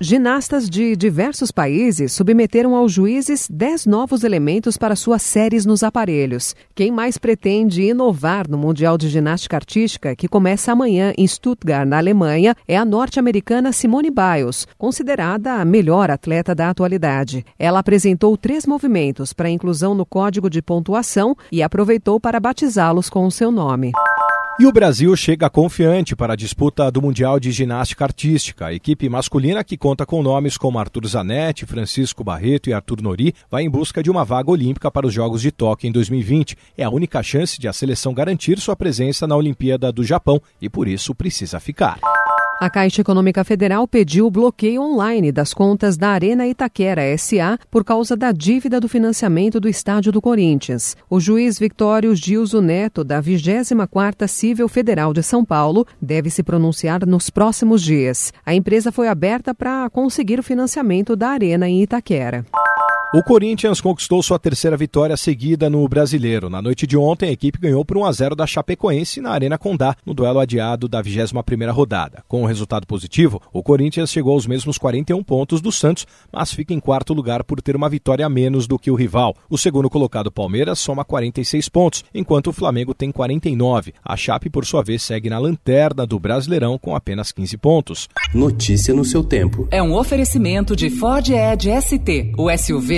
Ginastas de diversos países submeteram aos juízes 10 novos elementos para suas séries nos aparelhos. Quem mais pretende inovar no Mundial de Ginástica Artística, que começa amanhã em Stuttgart, na Alemanha, é a norte-americana Simone Biles, considerada a melhor atleta da atualidade. Ela apresentou três movimentos para inclusão no código de pontuação e aproveitou para batizá-los com o seu nome. E o Brasil chega confiante para a disputa do Mundial de Ginástica Artística. A equipe masculina, que conta com nomes como Arthur Zanetti, Francisco Barreto e Arthur Nori, vai em busca de uma vaga olímpica para os Jogos de Tóquio em 2020. É a única chance de a seleção garantir sua presença na Olimpíada do Japão e por isso precisa ficar. A Caixa Econômica Federal pediu o bloqueio online das contas da Arena Itaquera SA por causa da dívida do financiamento do estádio do Corinthians. O juiz Victório Gilzo Neto, da 24ª Cível Federal de São Paulo, deve se pronunciar nos próximos dias. A empresa foi aberta para conseguir o financiamento da Arena em Itaquera. O Corinthians conquistou sua terceira vitória seguida no Brasileiro. Na noite de ontem, a equipe ganhou por 1 a 0 da Chapecoense na Arena Condá, no duelo adiado da 21ª rodada. Com o resultado positivo, o Corinthians chegou aos mesmos 41 pontos do Santos, mas fica em quarto lugar por ter uma vitória a menos do que o rival. O segundo colocado Palmeiras soma 46 pontos, enquanto o Flamengo tem 49. A Chape, por sua vez, segue na lanterna do Brasileirão com apenas 15 pontos. Notícia no seu tempo. É um oferecimento de Ford Edge ST, o SUV